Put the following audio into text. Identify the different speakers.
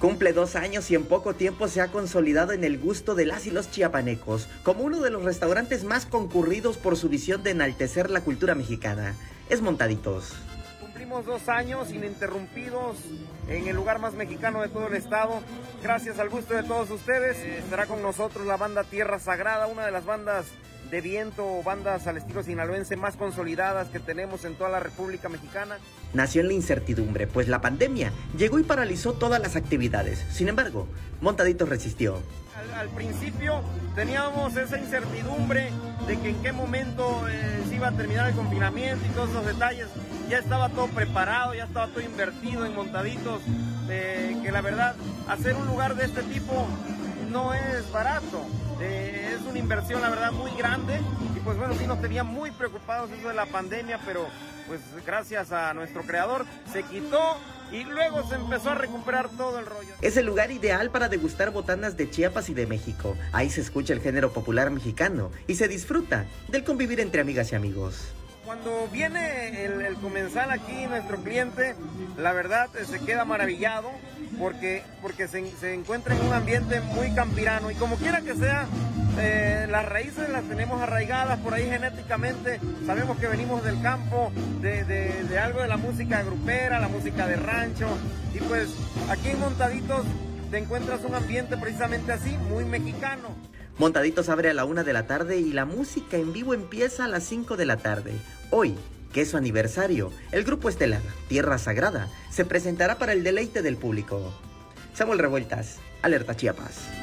Speaker 1: Cumple dos años y en poco tiempo se ha consolidado en el gusto de las y los chiapanecos como uno de los restaurantes más concurridos por su visión de enaltecer la cultura mexicana. Es Montaditos.
Speaker 2: Cumplimos dos años ininterrumpidos en el lugar más mexicano de todo el estado. Gracias al gusto de todos ustedes. Estará con nosotros la banda Tierra Sagrada, una de las bandas de viento o bandas al estilo sinaloense más consolidadas que tenemos en toda la República Mexicana.
Speaker 1: Nació en la incertidumbre, pues la pandemia llegó y paralizó todas las actividades. Sin embargo, Montaditos resistió.
Speaker 2: Al, principio teníamos esa incertidumbre de que en qué momento eh, se iba a terminar el confinamiento y todos esos detalles. Ya estaba todo preparado, ya estaba todo invertido en Montaditos, eh, que la verdad, hacer un lugar de este tipo no es barato. Eh, es una inversión, la verdad, muy grande. Y pues bueno, sí nos tenía muy preocupados eso de la pandemia, pero pues gracias a nuestro creador se quitó y luego se empezó a recuperar todo el rollo.
Speaker 1: Es el lugar ideal para degustar botanas de Chiapas y de México. Ahí se escucha el género popular mexicano y se disfruta del convivir entre amigas y amigos.
Speaker 2: Cuando viene el, comensal aquí, nuestro cliente, la verdad eh, se queda maravillado porque, porque se, encuentra en un ambiente muy campirano y como quiera que sea, eh, las raíces las tenemos arraigadas por ahí genéticamente, sabemos que venimos del campo, de, de algo de la música grupera, la música de rancho y pues aquí en Montaditos te encuentras un ambiente precisamente así, muy mexicano.
Speaker 1: Montaditos abre a la una de la tarde y la música en vivo empieza a las 5 de la tarde. Hoy, que es su aniversario, el grupo estelar Tierra Sagrada se presentará para el deleite del público. Samuel Revueltas, Alerta Chiapas.